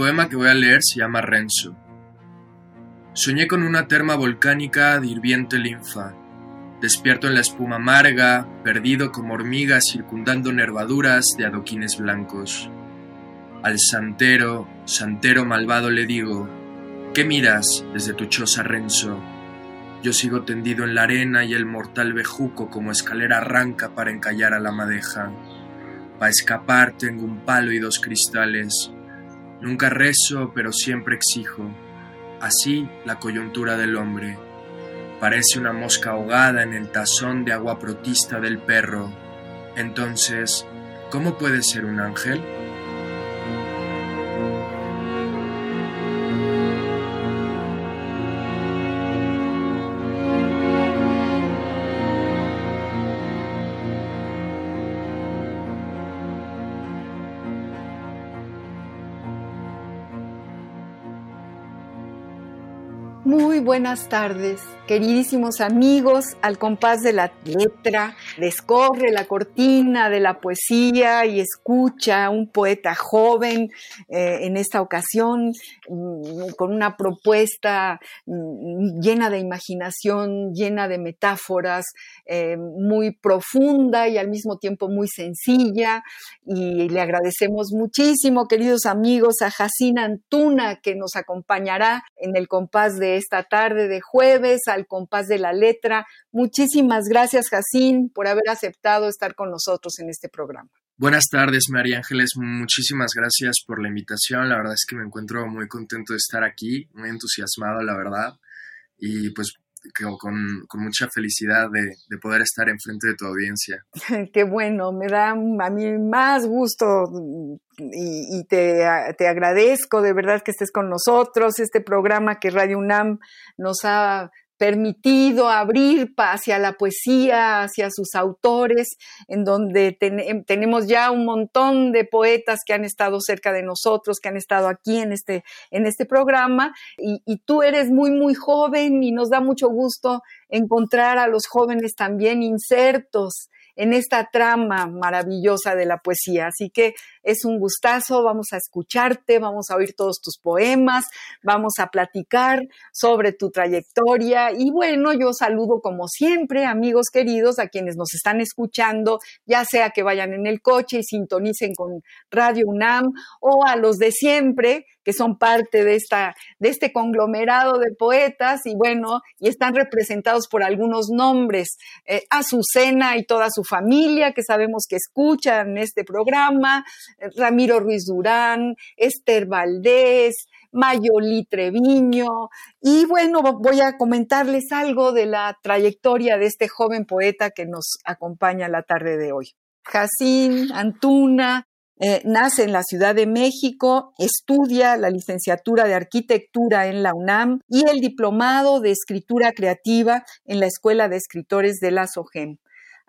Poema que voy a leer se llama Renzo. Soñé con una terma volcánica de hirviente linfa, despierto en la espuma amarga, perdido como hormigas circundando nervaduras de adoquines blancos. Al santero, santero malvado le digo, ¿qué miras desde tu choza Renzo? Yo sigo tendido en la arena y el mortal bejuco como escalera arranca para encallar a la madeja. Para escapar tengo un palo y dos cristales Nunca rezo, pero siempre exijo. Así la coyuntura del hombre. Parece una mosca ahogada en el tazón de agua protista del perro. Entonces, ¿cómo puede ser un ángel? Muy buenas tardes, queridísimos amigos, al compás de la letra, descorre la cortina de la poesía y escucha a un poeta joven eh, en esta ocasión mm, con una propuesta mm, llena de imaginación, llena de metáforas, eh, muy profunda y al mismo tiempo muy sencilla. Y le agradecemos muchísimo, queridos amigos, a Jacina Antuna que nos acompañará en el compás de esta tarde de jueves al compás de la letra. Muchísimas gracias, Jacín, por haber aceptado estar con nosotros en este programa. Buenas tardes, María Ángeles. Muchísimas gracias por la invitación. La verdad es que me encuentro muy contento de estar aquí, muy entusiasmado, la verdad. Y pues con, con, mucha felicidad de, de, poder estar enfrente de tu audiencia. Qué bueno, me da a mí más gusto y, y te, te, agradezco de verdad que estés con nosotros. Este programa que Radio UNAM nos ha permitido abrir hacia la poesía, hacia sus autores, en donde em, tenemos ya un montón de poetas que han estado cerca de nosotros, que han estado aquí en este, en este programa, y, y tú eres muy, muy joven y nos da mucho gusto encontrar a los jóvenes también insertos en esta trama maravillosa de la poesía. Así que es un gustazo, vamos a escucharte, vamos a oír todos tus poemas, vamos a platicar sobre tu trayectoria. Y bueno, yo saludo como siempre, amigos queridos, a quienes nos están escuchando, ya sea que vayan en el coche y sintonicen con Radio UNAM o a los de siempre que son parte de, esta, de este conglomerado de poetas y bueno, y están representados por algunos nombres, eh, Azucena y toda su familia que sabemos que escuchan este programa, Ramiro Ruiz Durán, Esther Valdés, Mayoli Treviño. Y bueno, voy a comentarles algo de la trayectoria de este joven poeta que nos acompaña la tarde de hoy. Jacín Antuna eh, nace en la Ciudad de México, estudia la licenciatura de arquitectura en la UNAM y el diplomado de escritura creativa en la Escuela de Escritores de la SOGEM.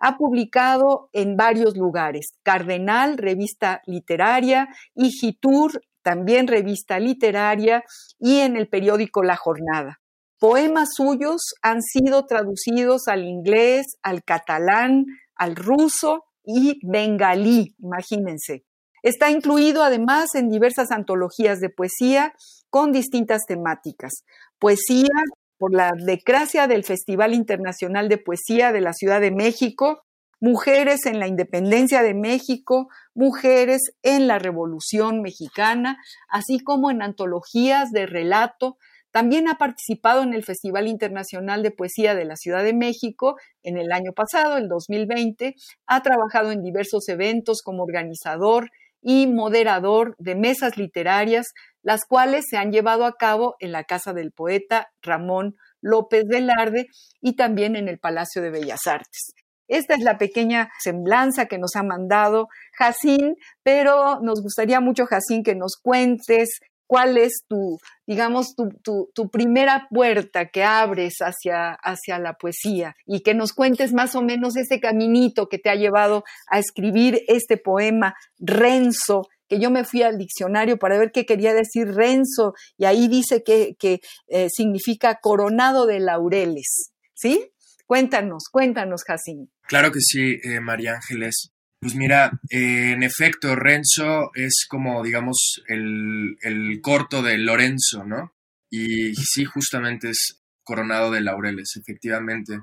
Ha publicado en varios lugares, Cardenal, revista literaria, y Gitur, también revista literaria, y en el periódico La Jornada. Poemas suyos han sido traducidos al inglés, al catalán, al ruso y bengalí, imagínense. Está incluido además en diversas antologías de poesía con distintas temáticas. Poesía por la decracia del Festival Internacional de Poesía de la Ciudad de México, Mujeres en la Independencia de México, Mujeres en la Revolución Mexicana, así como en antologías de relato. También ha participado en el Festival Internacional de Poesía de la Ciudad de México en el año pasado, el 2020. Ha trabajado en diversos eventos como organizador y moderador de mesas literarias las cuales se han llevado a cabo en la casa del poeta Ramón López Velarde y también en el Palacio de Bellas Artes. Esta es la pequeña semblanza que nos ha mandado Jacín, pero nos gustaría mucho, Jacín, que nos cuentes cuál es tu, digamos, tu, primera puerta que abres hacia, hacia la poesía y que nos cuentes más o menos ese caminito que te ha llevado a escribir este poema, Renzo, que yo me fui al diccionario para ver qué quería decir Renzo y ahí dice que, eh, significa coronado de laureles, ¿sí? Cuéntanos, cuéntanos, Jacín. Claro que sí, eh, María Ángeles. Pues mira, eh, en efecto, Renzo es como, digamos, el, corto de Lorenzo, ¿no? Y sí, justamente es coronado de laureles, efectivamente.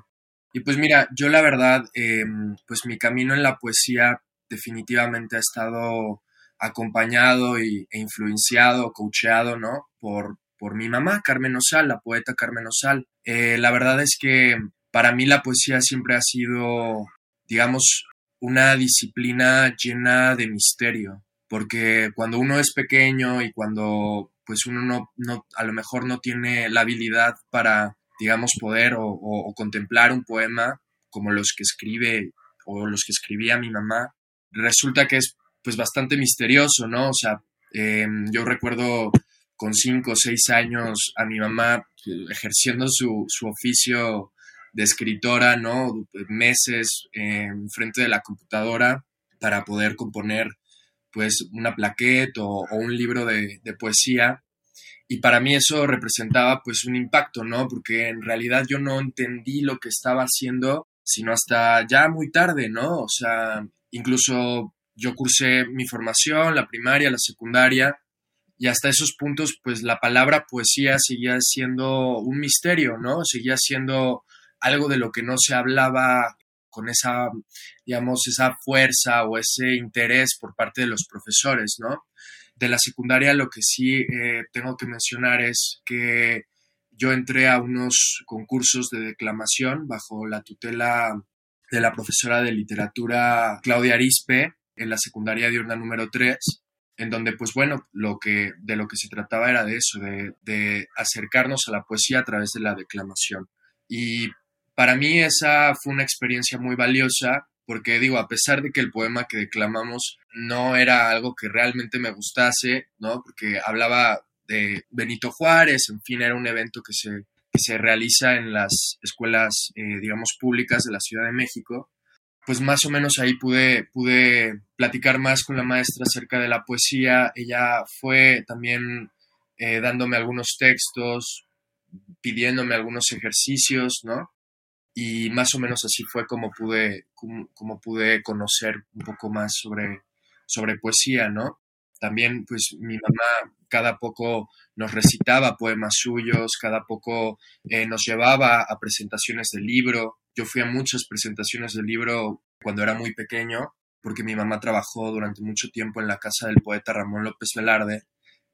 Y pues mira, yo la verdad, em, pues mi camino en la poesía definitivamente ha estado acompañado y, e influenciado, coacheado, ¿no? Por, por mi mamá, Carmen Osal, la poeta Carmen Osal. Eh, la verdad es que para mí la poesía siempre ha sido, digamos, una disciplina llena de misterio, porque cuando uno es pequeño y cuando pues uno no, no a lo mejor no tiene la habilidad para, digamos, poder o, contemplar un poema como los que escribe o los que escribía mi mamá, resulta que es pues bastante misterioso, ¿no? O sea, em, yo recuerdo con cinco o seis años a mi mamá ejerciendo su, su oficio de escritora, ¿no? Meses en frente de la computadora para poder componer pues una plaqueta o, un libro de, poesía. Y para mí eso representaba pues un impacto, ¿no? Porque en realidad yo no entendí lo que estaba haciendo, sino hasta ya muy tarde, ¿no? O sea, incluso yo cursé mi formación, la primaria, la secundaria, y hasta esos puntos pues la palabra poesía seguía siendo un misterio, ¿no? Seguía siendo algo de lo que no se hablaba con esa, digamos, esa fuerza o ese interés por parte de los profesores, ¿no? De la secundaria lo que sí eh, tengo que mencionar es que yo entré a unos concursos de declamación bajo la tutela de la profesora de literatura Claudia Arispe en la secundaria diurna número 3, en donde pues bueno, lo que, de lo que se trataba era de eso, de, acercarnos a la poesía a través de la declamación. Y para mí esa fue una experiencia muy valiosa porque digo, a pesar de que el poema que declamamos no era algo que realmente me gustase, ¿no? Porque hablaba de Benito Juárez, en fin, era un evento que se, se realiza en las escuelas, eh, digamos, públicas de la Ciudad de México, pues más o menos ahí pude, pude platicar más con la maestra acerca de la poesía. Ella fue también eh, dándome algunos textos, pidiéndome algunos ejercicios, ¿no? y más o menos así fue como pude, como, pude conocer un poco más sobre, sobre poesía, ¿no? También, pues, mi mamá cada poco nos recitaba poemas suyos, cada poco eh, nos llevaba a presentaciones del libro. Yo fui a muchas presentaciones del libro cuando era muy pequeño, porque mi mamá trabajó durante mucho tiempo en la casa del poeta Ramón López Velarde.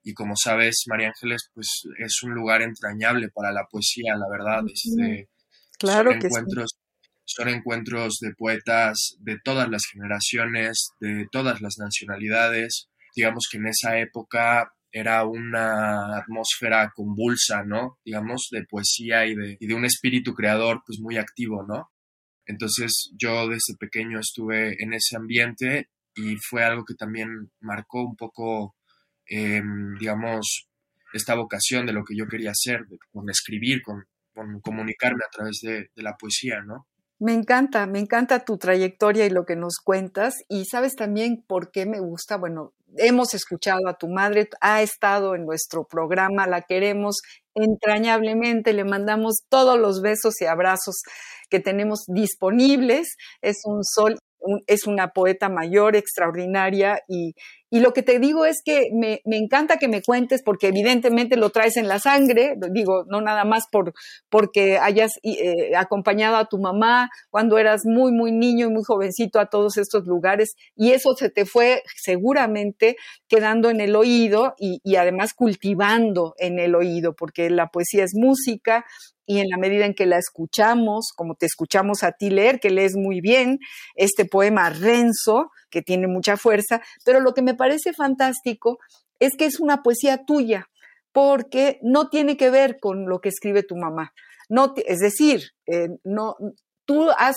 Y como sabes, María Ángeles, pues es un lugar entrañable para la poesía, la verdad. Este, Claro son que encuentros, Son encuentros de poetas de todas las generaciones, de todas las nacionalidades. Digamos que en esa época era una atmósfera convulsa, ¿no? Digamos, de poesía y de, y de un espíritu creador, pues muy activo, ¿no? Entonces yo desde pequeño estuve en ese ambiente y fue algo que también marcó un poco, em, digamos, esta vocación de lo que yo quería hacer, con escribir, con, comunicarme a través de, la poesía, ¿no? Me encanta, me encanta tu trayectoria y lo que nos cuentas. Y sabes también por qué me gusta. Bueno, hemos escuchado a tu madre, ha estado en nuestro programa, la queremos entrañablemente, le mandamos todos los besos y abrazos que tenemos disponibles. Es un sol es una poeta mayor, extraordinaria, y, y lo que te digo es que me, me, encanta que me cuentes, porque evidentemente lo traes en la sangre, digo, no nada más por porque hayas eh, acompañado a tu mamá cuando eras muy, muy niño y muy jovencito a todos estos lugares, y eso se te fue seguramente quedando en el oído y, y además cultivando en el oído, porque la poesía es música, y en la medida en que la escuchamos, como te escuchamos a ti leer, que lees muy bien, este poema Renzo, que tiene mucha fuerza, pero lo que me parece fantástico es que es una poesía tuya, porque no tiene que ver con lo que escribe tu mamá. No, es decir, eh, no, tú has,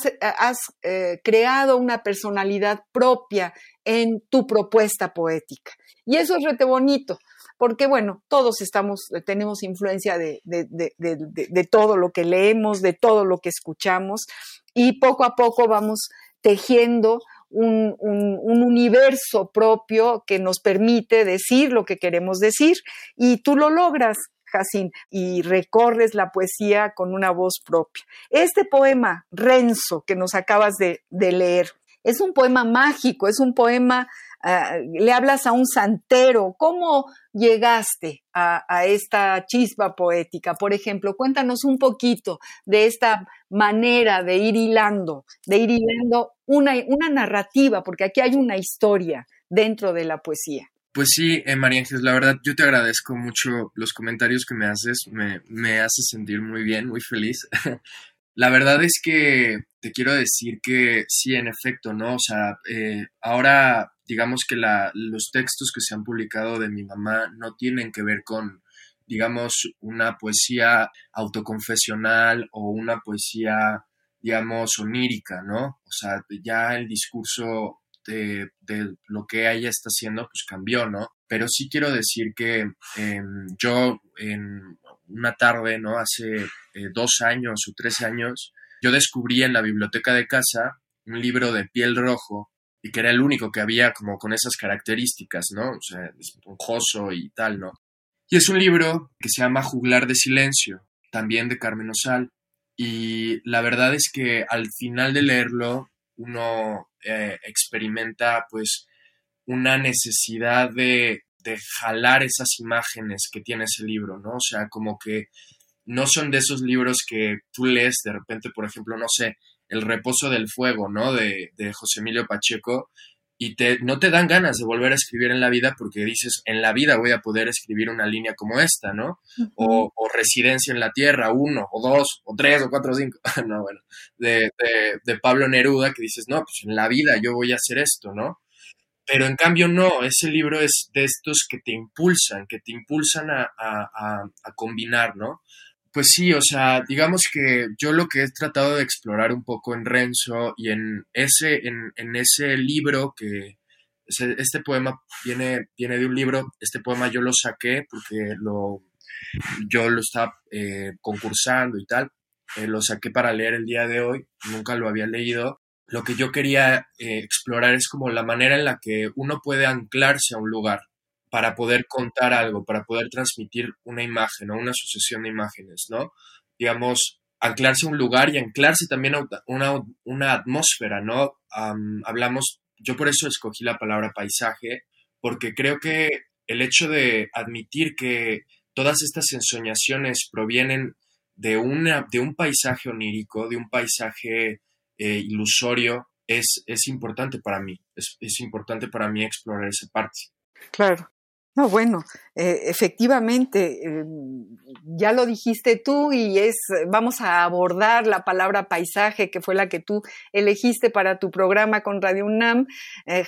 eh, creado una personalidad propia en tu propuesta poética. Y eso es rete bonito, porque bueno, todos estamos, tenemos influencia de, todo lo que leemos, de todo lo que escuchamos, y poco a poco vamos tejiendo un, universo propio que nos permite decir lo que queremos decir y tú lo logras. Jacín, y recorres la poesía con una voz propia. Este poema, Renzo, que nos acabas de, leer, es un poema mágico, es un poema, ah, le hablas a un santero. ¿Cómo llegaste a, esta chispa poética? Por ejemplo, cuéntanos un poquito de esta manera de ir hilando, de ir hilando una, una narrativa, porque aquí hay una historia dentro de la poesía. Pues sí, eh, María Ángeles, la verdad yo te agradezco mucho los comentarios que me haces, me, me hace sentir muy bien, muy feliz. la verdad es que te quiero decir que sí, en efecto, ¿no? O sea, eh, ahora digamos que la, los textos que se han publicado de mi mamá no tienen que ver con, digamos, una poesía autoconfesional o una poesía, digamos, onírica, ¿no? O sea, ya el discurso de, lo que ella está haciendo, pues cambió, ¿no? Pero sí quiero decir que em, yo en una tarde, ¿no? Hace eh, dos años o tres años, yo descubrí en la biblioteca de casa un libro de piel rojo y que era el único que había como con esas características, ¿no? O sea, esponjoso y tal, ¿no? Y es un libro que se llama Juglar de Silencio, también de Carmen Osal. Y la verdad es que al final de leerlo, uno eh, experimenta pues una necesidad de, de, jalar esas imágenes que tiene ese libro, ¿no? O sea, como que no son de esos libros que tú lees de repente, por ejemplo, no sé, El reposo del fuego, ¿no? De, de José Emilio Pacheco, y te, no te dan ganas de volver a escribir en la vida porque dices, en la vida voy a poder escribir una línea como esta, ¿no? o, Residencia en la Tierra, uno, o dos, o tres, o cuatro, o cinco, no, bueno, de, Pablo Neruda, que dices, no, pues en la vida yo voy a hacer esto, ¿no? Pero en cambio no, ese libro es de estos que te impulsan, que te impulsan a, a combinar, ¿no? Pues sí, o sea, digamos que yo lo que he tratado de explorar un poco en Renzo y en ese, en, ese libro que este poema viene, viene de un libro, este poema yo lo saqué porque lo, yo lo estaba eh, concursando y tal, eh, lo saqué para leer el día de hoy, nunca lo había leído. Lo que yo quería eh, explorar es como la manera en la que uno puede anclarse a un lugar, para poder contar algo, para poder transmitir una imagen o una sucesión de imágenes, ¿no? Digamos, anclarse a un lugar y anclarse también a una, una atmósfera, ¿no? hablamos, yo por eso escogí la palabra paisaje, porque creo que el hecho de admitir que todas estas ensoñaciones provienen de, una, de un paisaje onírico, de un paisaje eh, ilusorio, es, es importante para mí, es, es importante para mí explorar esa parte. Claro. No, bueno, eh, efectivamente, em, ya lo dijiste tú y es, vamos a abordar la palabra paisaje, que fue la que tú elegiste para tu programa con Radio UNAM, eh,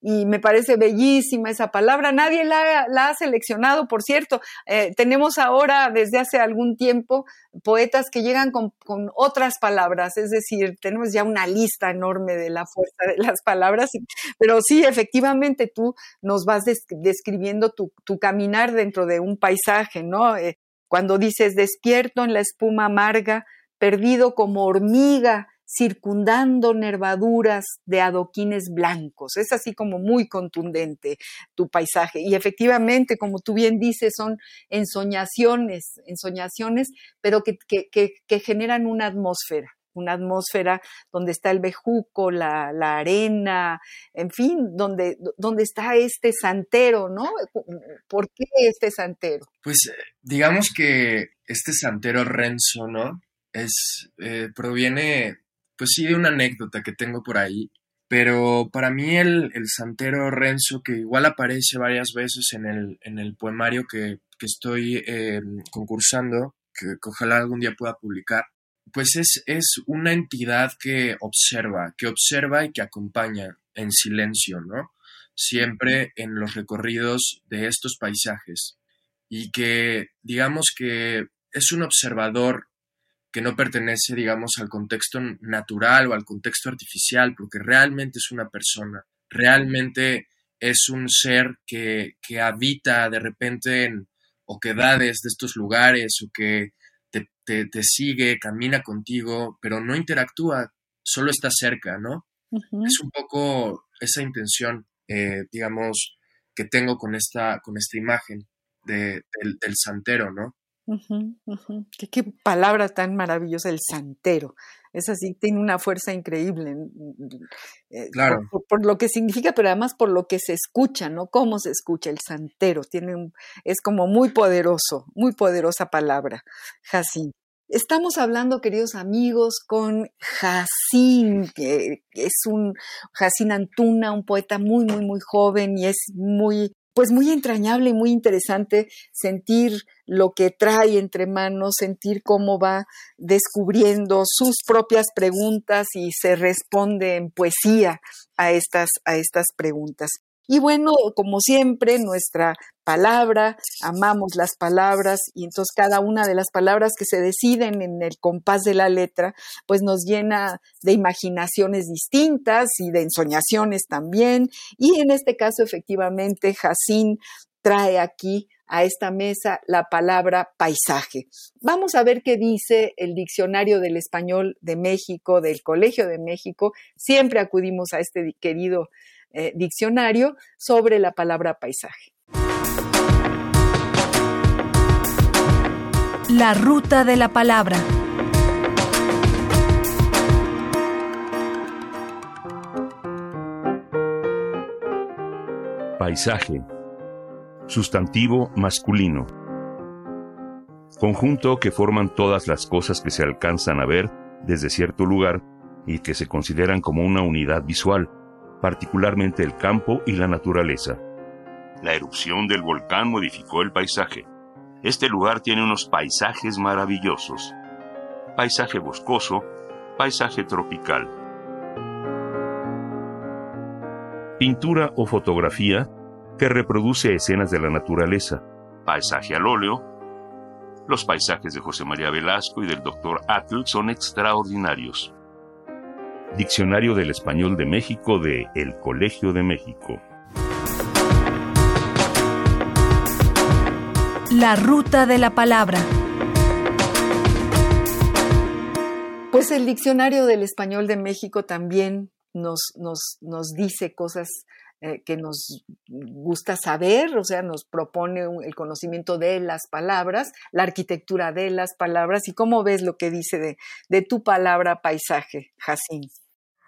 y me parece bellísima esa palabra. Nadie la, ha seleccionado, por cierto. Eh, tenemos ahora, desde hace algún tiempo, poetas que llegan con, otras palabras, es decir, tenemos ya una lista enorme de la fuerza de las palabras, pero sí, efectivamente, tú nos vas describiendo tu, caminar dentro de un paisaje, ¿no? Eh, cuando dices despierto en la espuma amarga, perdido como hormiga circundando nervaduras de adoquines blancos. Es así como muy contundente tu paisaje. Y efectivamente, como tú bien dices, son ensoñaciones, ensoñaciones, pero que, que, generan una atmósfera una atmósfera donde está el bejuco, la, arena, en fin, donde, donde está este santero, ¿no? ¿Por qué este santero? Pues eh, digamos que este santero Renzo, ¿no? Es, eh, proviene pues sí, de una anécdota que tengo por ahí. Pero para mí el, santero Renzo, que igual aparece varias veces en el, en el poemario que, estoy em, concursando, que, ojalá algún día pueda publicar, pues es, es una entidad que observa, que observa y que acompaña en silencio, ¿no? siempre en los recorridos de estos paisajes y que digamos que es un observador que no pertenece, digamos, al contexto natural o al contexto artificial, porque realmente es una persona, realmente es un ser que, que habita de repente en oquedades de estos lugares o que te, te, sigue, camina contigo, pero no interactúa, solo está cerca, ¿no? Es un poco esa intención, eh, digamos, que tengo con esta, con esta imagen de, del santero, ¿no? ¿Qué, palabra tan maravillosa, el santero. Es así, tiene una fuerza increíble. Eh, claro. Por, lo que significa, pero además por lo que se escucha, ¿no? Cómo se escucha el santero. Tiene un, es como muy poderoso, muy poderosa palabra, Jacín. Estamos hablando, queridos amigos, con Jacín, que es un Jacín Antuna, un poeta muy, muy, muy joven y es muy pues muy entrañable y muy interesante sentir lo que trae entre manos, sentir cómo va descubriendo sus propias preguntas y se responde en poesía a estas, a estas preguntas. Y bueno, como siempre, nuestra palabra, amamos las palabras y entonces cada una de las palabras que se deciden en el compás de la letra, pues nos llena de imaginaciones distintas y de ensoñaciones también. Y en este caso, efectivamente, Jacín trae aquí a esta mesa la palabra paisaje. Vamos a ver qué dice el Diccionario del Español de México, del Colegio de México. Siempre acudimos a este querido eh, diccionario sobre la palabra paisaje. La ruta de la palabra. Paisaje. Sustantivo masculino. Conjunto que forman todas las cosas que se alcanzan a ver desde cierto lugar y que se consideran como una unidad visual particularmente el campo y la naturaleza. La erupción del volcán modificó el paisaje. Este lugar tiene unos paisajes maravillosos. Paisaje boscoso, paisaje tropical. Pintura o fotografía que reproduce escenas de la naturaleza. Paisaje al óleo. Los paisajes de José María Velasco y del Dr. Atl son extraordinarios. Diccionario del Español de México de El Colegio de México. La ruta de la palabra. Pues el Diccionario del Español de México también nos, nos, nos dice cosas eh, que nos gusta saber, o sea, nos propone el conocimiento de las palabras, la arquitectura de las palabras y cómo ves lo que dice de, de tu palabra paisaje, Jacín.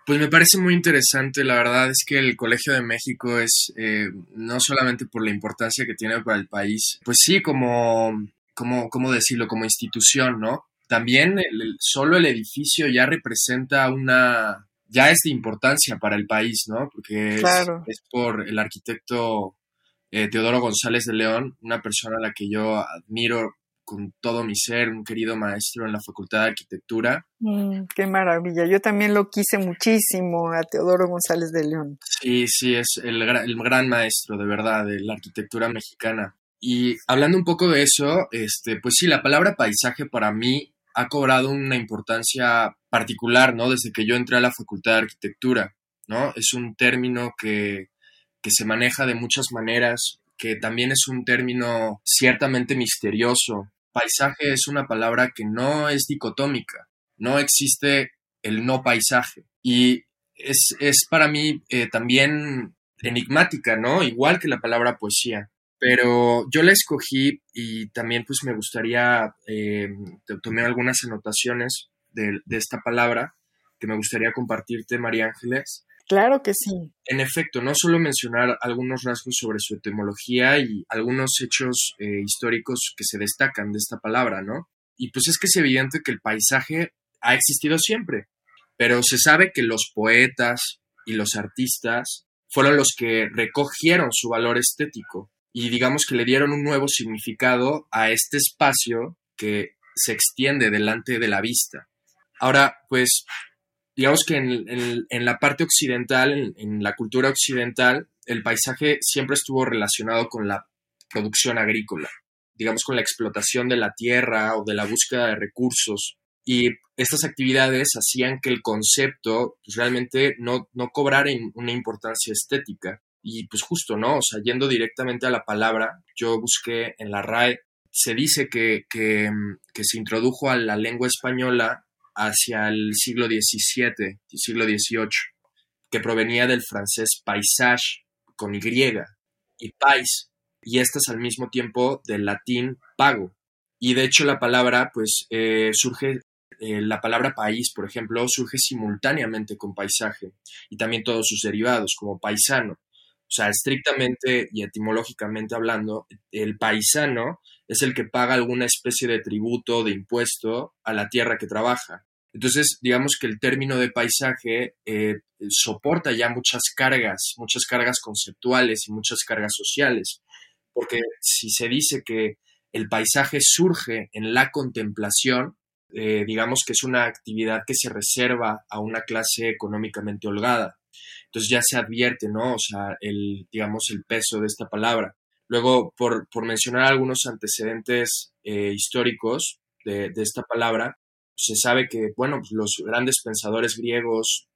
Pues me parece muy interesante, la verdad es que el Colegio de México es eh, no solamente por la importancia que tiene para el país, pues sí, como, como ¿cómo decirlo? Como institución, ¿no? También solo el edificio ya representa una, ya es de importancia para el país, ¿no? Porque es, por el arquitecto eh, Teodoro González de León, una persona a la que yo admiro con todo mi ser, un querido maestro en la Facultad de Arquitectura. Mm, qué maravilla, yo también lo quise muchísimo a Teodoro González de León. Sí, sí, es el, el gran maestro, de verdad, de la arquitectura mexicana. Y hablando un poco de eso, este, pues sí, la palabra paisaje para mí ha cobrado una importancia particular, ¿no? Desde que yo entré a la Facultad de Arquitectura, ¿no? Es un término que, que se maneja de muchas maneras, que también es un término ciertamente misterioso. Paisaje es una palabra que no es dicotómica, no existe el no paisaje. Y es, para mí eh, también enigmática, ¿no? Igual que la palabra poesía. Pero yo la escogí y también pues me gustaría, eh, tomé algunas anotaciones de, de esta palabra que me gustaría compartirte, María Ángeles. Claro que sí. En efecto, no solo mencionar algunos rasgos sobre su etimología y algunos hechos eh, históricos que se destacan de esta palabra, ¿no? Y pues es que es evidente que el paisaje ha existido siempre, pero se sabe que los poetas y los artistas fueron los que recogieron su valor estético y digamos que le dieron un nuevo significado a este espacio que se extiende delante de la vista. Ahora, pues digamos que en, la parte occidental, en, la cultura occidental, el paisaje siempre estuvo relacionado con la producción agrícola, digamos con la explotación de la tierra o de la búsqueda de recursos. Y estas actividades hacían que el concepto pues, realmente no, no cobrara una importancia estética. Y pues justo, ¿no? O sea, yendo directamente a la palabra, yo busqué en la RAE, se dice que, que, que se introdujo a la lengua española hacia el siglo XVII, siglo XVIII, que provenía del francés paysage, con Y, y pais, y estas al mismo tiempo del latín pago. Y de hecho la palabra, pues, eh, surge, eh, la palabra país, por ejemplo, surge simultáneamente con paisaje y también todos sus derivados, como paisano. O sea, estrictamente y etimológicamente hablando, el paisano es el que paga alguna especie de tributo, de impuesto a la tierra que trabaja. Entonces, digamos que el término de paisaje eh, soporta ya muchas cargas, muchas cargas conceptuales y muchas cargas sociales, porque si se dice que el paisaje surge en la contemplación, eh, digamos que es una actividad que se reserva a una clase económicamente holgada. Entonces ya se advierte, ¿no? O sea, el, digamos, el peso de esta palabra. Luego, por, mencionar algunos antecedentes eh, históricos de, esta palabra, se sabe que, bueno, pues, los grandes pensadores griegos,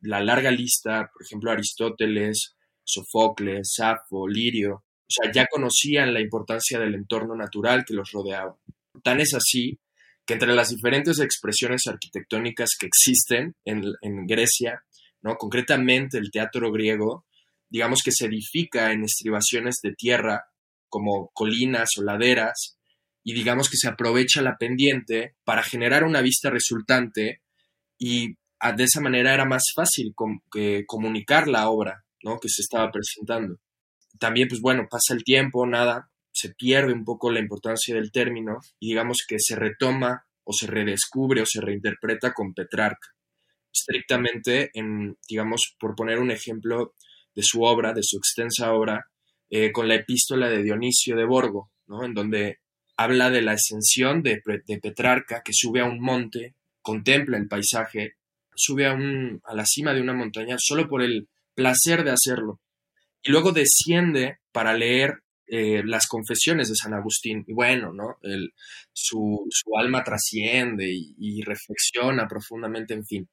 la larga lista, por ejemplo, Aristóteles, Sofocles, Safo, Lirio, o sea, ya conocían la importancia del entorno natural que los rodeaba. Tan es así que entre las diferentes expresiones arquitectónicas que existen en, en Grecia, ¿no? concretamente el teatro griego, digamos que se edifica en estribaciones de tierra, como colinas o laderas, y digamos que se aprovecha la pendiente para generar una vista resultante y ah, de esa manera era más fácil comunicar la obra ¿no? que se estaba presentando. También, pues bueno, pasa el tiempo, nada, se pierde un poco la importancia del término y digamos que se retoma o se redescubre o se reinterpreta con Petrarca. Estrictamente, en, digamos, por poner un ejemplo de su obra, de su extensa obra, eh, con la epístola de Dionisio de Borgo, ¿no? en donde habla de la ascensión de, Petrarca, que sube a un monte, contempla el paisaje, sube a, un, a la cima de una montaña solo por el placer de hacerlo. Y luego desciende para leer eh, las confesiones de San Agustín. Y bueno, ¿no? El, su, alma trasciende y, y, reflexiona profundamente, en fin.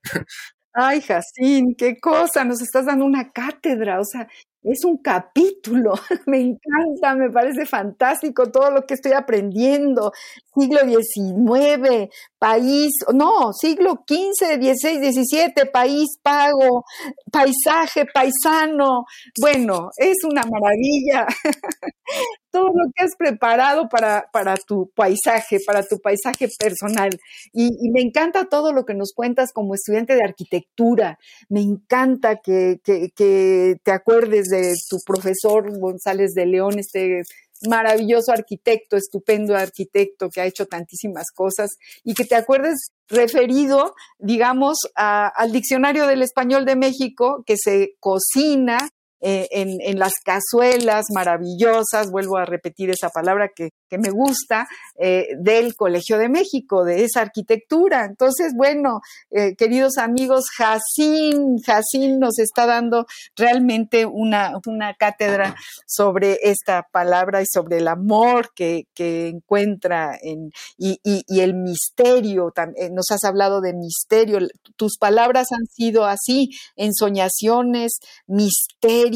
Ay, Jacín, qué cosa, nos estás dando una cátedra, o sea, es un capítulo, me encanta, me parece fantástico todo lo que estoy aprendiendo. Siglo XIX, país, no, siglo XV, XVI, XVII, país pago, paisaje, paisano. Bueno, es una maravilla todo lo que has preparado para, para tu paisaje, para tu paisaje personal. Y, me encanta todo lo que nos cuentas como estudiante de arquitectura. Me encanta que, que te acuerdes de tu profesor González de León, este maravilloso arquitecto, estupendo arquitecto que ha hecho tantísimas cosas y que te acuerdes referido, digamos, al diccionario del español de México que se cocina eh, en, las cazuelas maravillosas, vuelvo a repetir esa palabra que, me gusta, eh, del Colegio de México, de esa arquitectura. Entonces, bueno, eh, queridos amigos, Jacín, Jacín nos está dando realmente una, una cátedra sobre esta palabra y sobre el amor que, encuentra en, y, y, el misterio. Nos has hablado de misterio. Tus palabras han sido así, ensoñaciones, misterio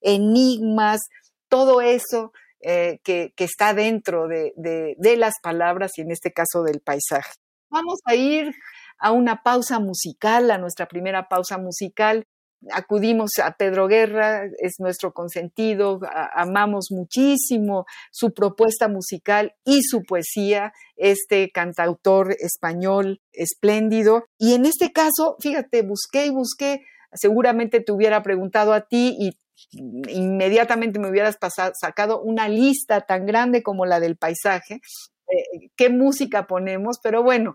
enigmas, todo eso eh, que, está dentro de, las palabras y en este caso del paisaje. Vamos a ir a una pausa musical, a nuestra primera pausa musical. Acudimos a Pedro Guerra, es nuestro consentido, amamos muchísimo su propuesta musical y su poesía, este cantautor español espléndido. Y en este caso, fíjate, busqué y busqué seguramente te hubiera preguntado a ti y inmediatamente me hubieras pasado, sacado una lista tan grande como la del paisaje, eh, qué música ponemos, pero bueno,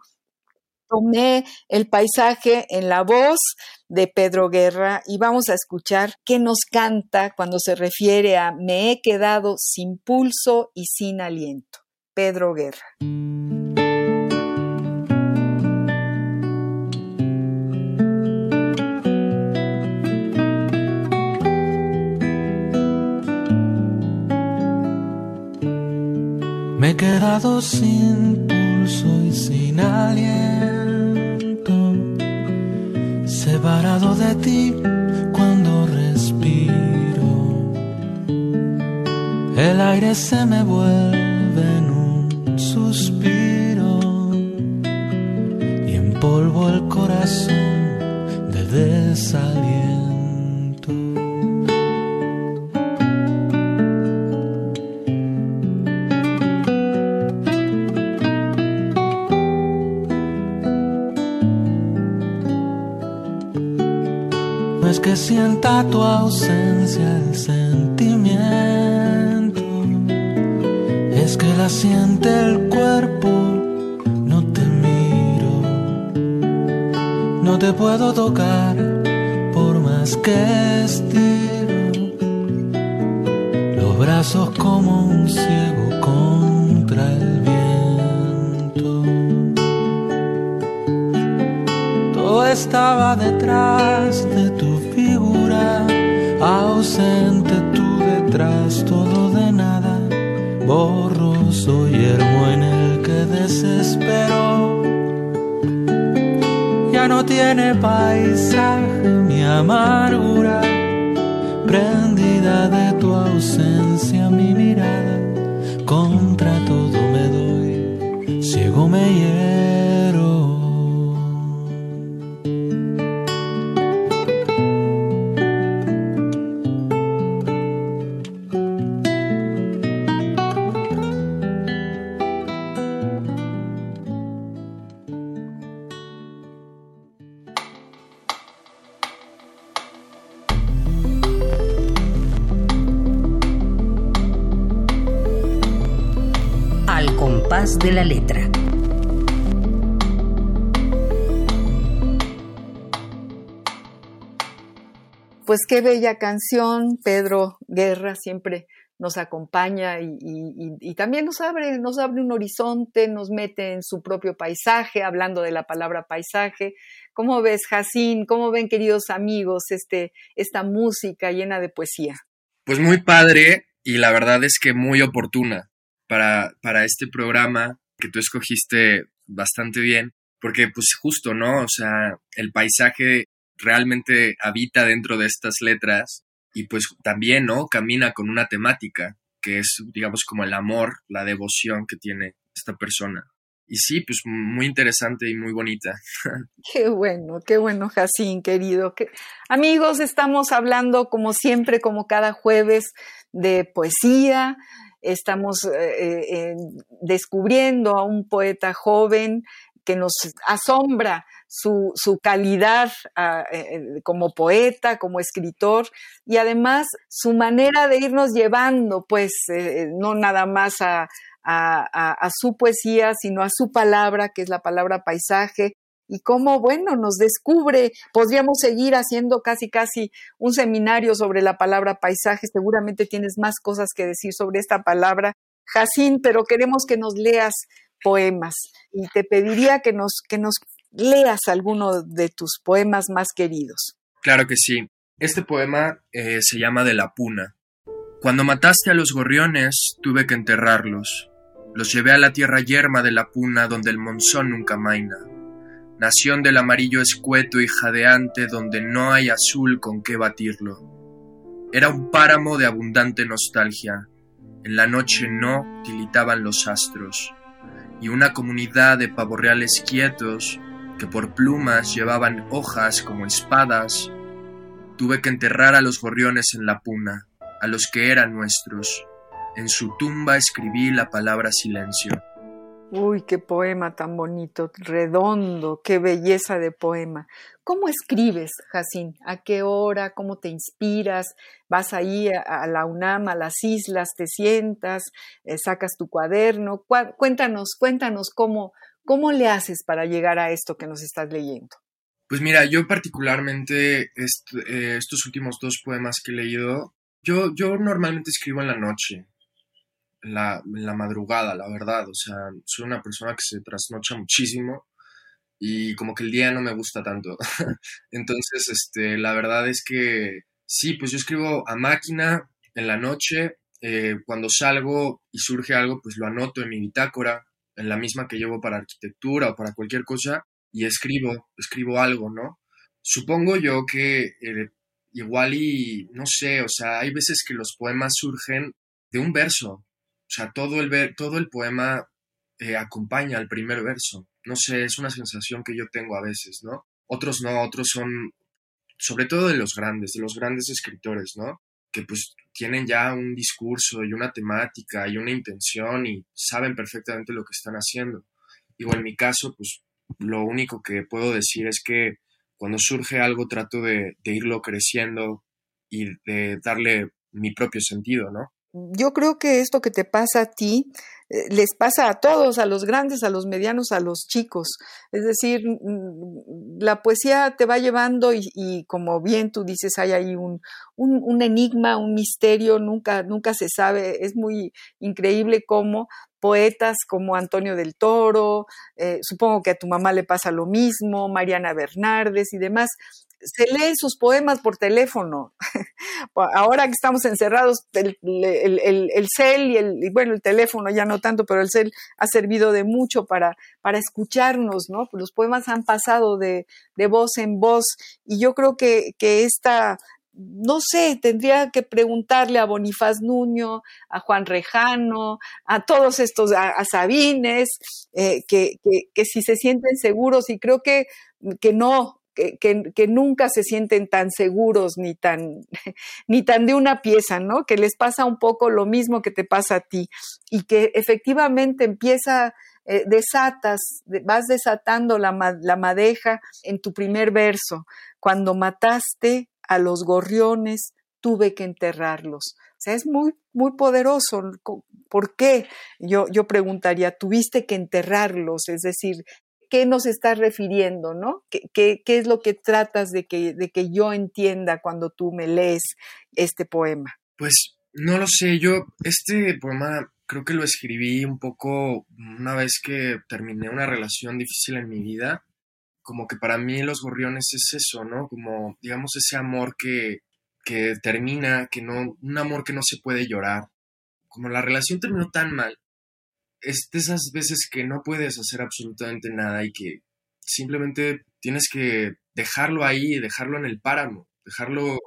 tomé el paisaje en la voz de Pedro Guerra y vamos a escuchar qué nos canta cuando se refiere a me he quedado sin pulso y sin aliento. Pedro Guerra. He quedado sin pulso y sin aliento, separado de ti cuando respiro. El aire se me vuelve en un suspiro y empolvo el corazón de desaliento. Que sienta tu ausencia el sentimiento. Es que la siente el cuerpo, no te miro. No te puedo tocar por más que estiro. Los brazos como un ciego contra el viento. Todo estaba detrás de tu ausente tú detrás, todo de nada, borroso yermo en el que desespero. Ya no tiene paisaje mi amargura, prendida de Pues qué bella canción, Pedro Guerra siempre nos acompaña y, también nos abre, nos abre un horizonte, nos mete en su propio paisaje, hablando de la palabra paisaje. ¿Cómo ves, Jacín? ¿Cómo ven, queridos amigos, este, esta música llena de poesía? Pues muy padre y la verdad es que muy oportuna para, para este programa que tú escogiste bastante bien, porque pues justo, ¿no? O sea, el paisaje realmente habita dentro de estas letras y pues también, ¿no? Camina con una temática que es, digamos, como el amor, la devoción que tiene esta persona. Y sí, pues muy interesante y muy bonita. Qué bueno, qué bueno, Jacín, querido. Amigos, estamos hablando como siempre, como cada jueves, de poesía, estamos eh, eh, descubriendo a un poeta joven que nos asombra su, calidad ah, eh, como poeta, como escritor, y además su manera de irnos llevando, pues, no nada más a, a, su poesía, sino a su palabra, que es la palabra paisaje, y cómo, bueno, nos descubre, podríamos seguir haciendo casi, casi un seminario sobre la palabra paisaje, seguramente tienes más cosas que decir sobre esta palabra, Jacín, pero queremos que nos leas poemas y te pediría que nos, que nos leas alguno de tus poemas más queridos. Claro que sí. Este poema eh, se llama De la Puna. Cuando mataste a los gorriones, tuve que enterrarlos. Los llevé a la tierra yerma de la Puna, donde el monzón nunca maina nación del amarillo escueto y jadeante donde no hay azul con qué batirlo. Era un páramo de abundante nostalgia. En la noche no tilitaban los astros, y una comunidad de pavorreales quietos que por plumas llevaban hojas como espadas. Tuve que enterrar a los gorriones en la puna, a los que eran nuestros. En su tumba escribí la palabra silencio. Uy, qué poema tan bonito, redondo, qué belleza de poema. ¿Cómo escribes, Jacín? ¿A qué hora? ¿Cómo te inspiras? ¿Vas ahí a, la UNAM, a las islas, te sientas, eh, sacas tu cuaderno? Cuéntanos, cuéntanos cómo, cómo le haces para llegar a esto que nos estás leyendo. Pues mira, yo particularmente eh, estos últimos dos poemas que he leído, yo, yo normalmente escribo en la noche la, la madrugada, la verdad. O sea, soy una persona que se trasnocha muchísimo y como que el día no me gusta tanto. Entonces, este, la verdad es que sí, pues yo escribo a máquina en la noche, eh, cuando salgo y surge algo, pues lo anoto en mi bitácora, en la misma que llevo para arquitectura o para cualquier cosa, y escribo, escribo algo, ¿no? Supongo yo que eh, igual y, no sé, o sea, hay veces que los poemas surgen de un verso, sea, todo el, todo el poema eh, acompaña al primer verso, no sé, es una sensación que yo tengo a veces, ¿no? Otros no, otros son, sobre todo de los grandes, de los grandes escritores, ¿no? Que pues tienen ya un discurso y una temática y una intención y saben perfectamente lo que están haciendo. Igual en mi caso, pues lo único que puedo decir es que cuando surge algo trato de, de irlo creciendo y de darle mi propio sentido, ¿no? Yo creo que esto que te pasa a ti eh, les pasa a todos, a los grandes, a los medianos, a los chicos. Es decir, la poesía te va llevando y, como bien tú dices, hay ahí un, un, enigma, un misterio, nunca, nunca se sabe. Es muy increíble cómo poetas como Antonio del Toro, eh, supongo que a tu mamá le pasa lo mismo, Mariana Bernardes y demás, se leen sus poemas por teléfono. Ahora que estamos encerrados, el, cel y el, bueno, el teléfono ya no tanto, pero el cel ha servido de mucho para, para escucharnos, ¿no? Los poemas han pasado de, de voz en voz y yo creo que, que esta, no sé, tendría que preguntarle a Bonifaz Nuño, a Juan Rejano, a todos estos, a, Sabines, eh, que, que, que, si se sienten seguros y creo que, que no, que, nunca se sienten tan seguros ni tan, ni tan de una pieza, ¿no? Que les pasa un poco lo mismo que te pasa a ti y que efectivamente empieza, eh, desatas, vas desatando la, la madeja en tu primer verso. Cuando mataste a los gorriones, tuve que enterrarlos. O sea, es muy, muy poderoso. ¿Por qué? Yo, yo preguntaría, tuviste que enterrarlos, es decir, qué nos estás refiriendo, ¿no? ¿Qué, qué, qué es lo que tratas de que, de que yo entienda cuando tú me lees este poema? Pues no lo sé, yo este poema creo que lo escribí un poco una vez que terminé una relación difícil en mi vida. Como que para mí los gorriones es eso, ¿no? Como, digamos, ese amor que, que termina, que no, un amor que no se puede llorar. Como la relación terminó tan mal es de esas veces que no puedes hacer absolutamente nada y que simplemente tienes que dejarlo ahí, dejarlo en el páramo, dejarlo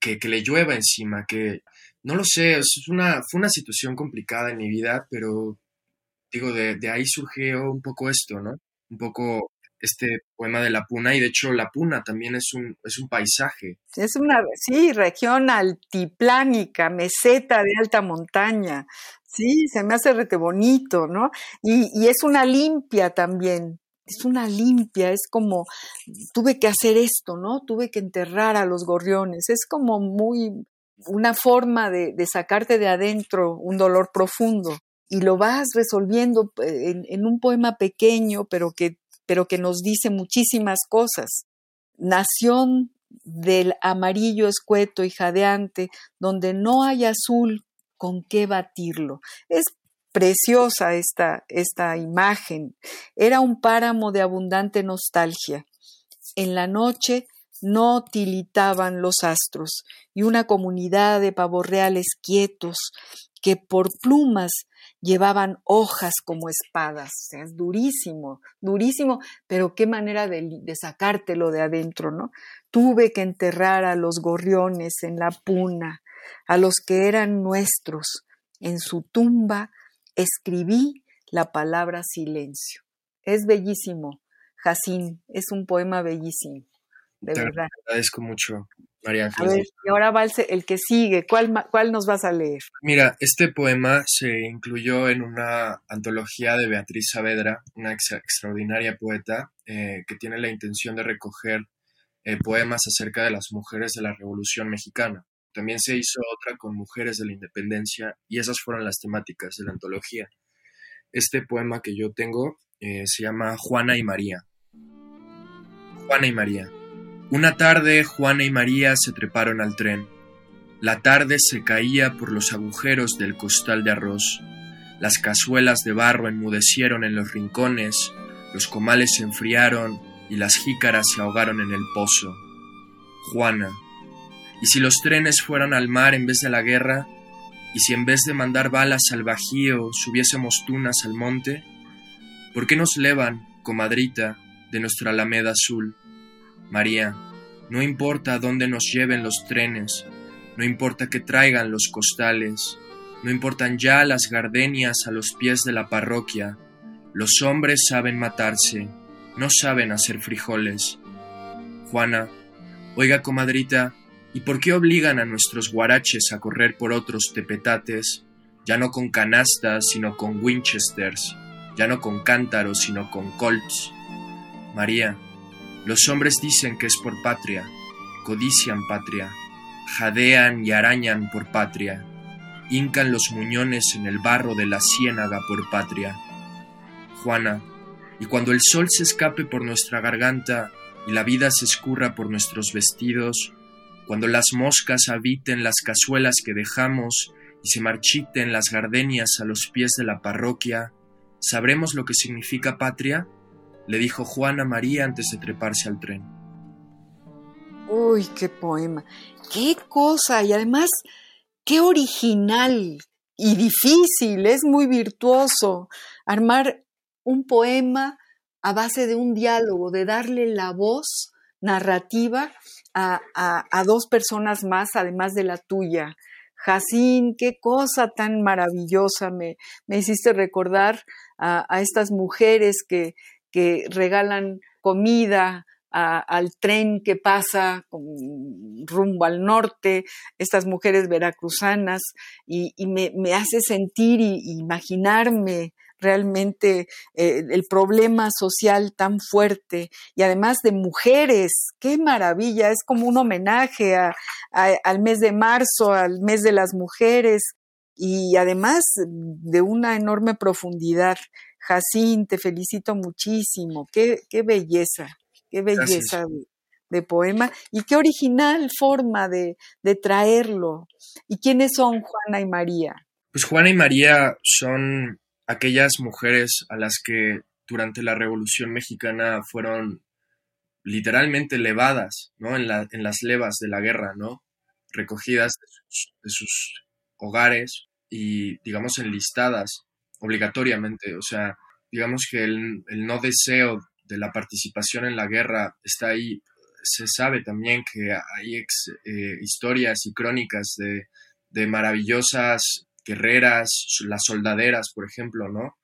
que, le llueva encima, que no lo sé, es una, fue una situación complicada en mi vida, pero digo, de, de ahí surgió un poco esto, ¿no? Un poco este poema de la Puna y de hecho la Puna también es un, es un paisaje. Es una, sí, región altiplánica, meseta de alta montaña. Sí, se me hace rete bonito, ¿no? Y, es una limpia también, es una limpia, es como, tuve que hacer esto, ¿no? Tuve que enterrar a los gorriones, es como muy, una forma de, de sacarte de adentro un dolor profundo y lo vas resolviendo eh, en, en, un poema pequeño, pero que pero que nos dice muchísimas cosas. Nación del amarillo escueto y jadeante, donde no hay azul con qué batirlo. Es preciosa esta, esta imagen. Era un páramo de abundante nostalgia. En la noche no tilitaban los astros y una comunidad de pavorreales quietos que por plumas llevaban hojas como espadas. es durísimo, durísimo, pero qué manera de, de, sacártelo de adentro, ¿no? Tuve que enterrar a los gorriones en la puna, a los que eran nuestros. En su tumba escribí la palabra silencio. Es bellísimo, Jacín, es un poema bellísimo, de verdad. agradezco mucho. María A ver, y ahora va el, que sigue. ¿Cuál, ¿Cuál nos vas a leer? Mira, este poema se incluyó en una antología de Beatriz Saavedra, una extraordinaria poeta eh, que tiene la intención de recoger eh, poemas acerca de las mujeres de la Revolución Mexicana. También se hizo otra con mujeres de la independencia y esas fueron las temáticas de la antología. Este poema que yo tengo eh, se llama Juana y María. Juana y María. Una tarde Juana y María se treparon al tren. La tarde se caía por los agujeros del costal de arroz. Las cazuelas de barro enmudecieron en los rincones, los comales se enfriaron y las jícaras se ahogaron en el pozo. Juana. ¿Y si los trenes fueran al mar en vez de la guerra? Y si en vez de mandar balas al bajío subiésemos tunas al monte, ¿por qué nos levan, comadrita, de nuestra alameda azul? María, no importa a dónde nos lleven los trenes, no importa que traigan los costales, no importan ya las gardenias a los pies de la parroquia, los hombres saben matarse, no saben hacer frijoles. Juana, oiga comadrita, ¿Y por qué obligan a nuestros guaraches a correr por otros tepetates, ya no con canastas, sino con Winchesters, ya no con cántaros, sino con colts? María, los hombres dicen que es por patria, codician patria, jadean y arañan por patria, hincan los muñones en el barro de la ciénaga por patria. Juana, y cuando el sol se escape por nuestra garganta y la vida se escurra por nuestros vestidos, cuando las moscas habiten las cazuelas que dejamos y se marchiten las gardenias a los pies de la parroquia, ¿sabremos lo que significa patria? le dijo Juana María antes de treparse al tren. Uy, qué poema, qué cosa, y además, qué original y difícil, es muy virtuoso armar un poema a base de un diálogo, de darle la voz narrativa a, dos personas más, además de la tuya. Jacín, qué cosa tan maravillosa me, me hiciste recordar a, estas mujeres que, que regalan comida al tren que pasa rumbo al norte, estas mujeres veracruzanas, y, me, me, hace sentir y imaginarme realmente eh, el problema social tan fuerte y además de mujeres, qué maravilla, es como un homenaje al mes de marzo, al mes de las mujeres y además de una enorme profundidad. Jacín, te felicito muchísimo, qué, qué belleza, qué belleza de, poema y qué original forma de, de traerlo. ¿Y quiénes son Juana y María? Pues Juana y María son aquellas mujeres a las que durante la Revolución Mexicana fueron literalmente levadas, ¿no? En, la, en las levas de la guerra, ¿no? Recogidas de sus, hogares y, digamos, enlistadas obligatoriamente. O sea, digamos que el, no deseo de la participación en la guerra está ahí. Se sabe también que hay eh, historias y crónicas de, de maravillosas guerreras, las soldaderas, por ejemplo, ¿no?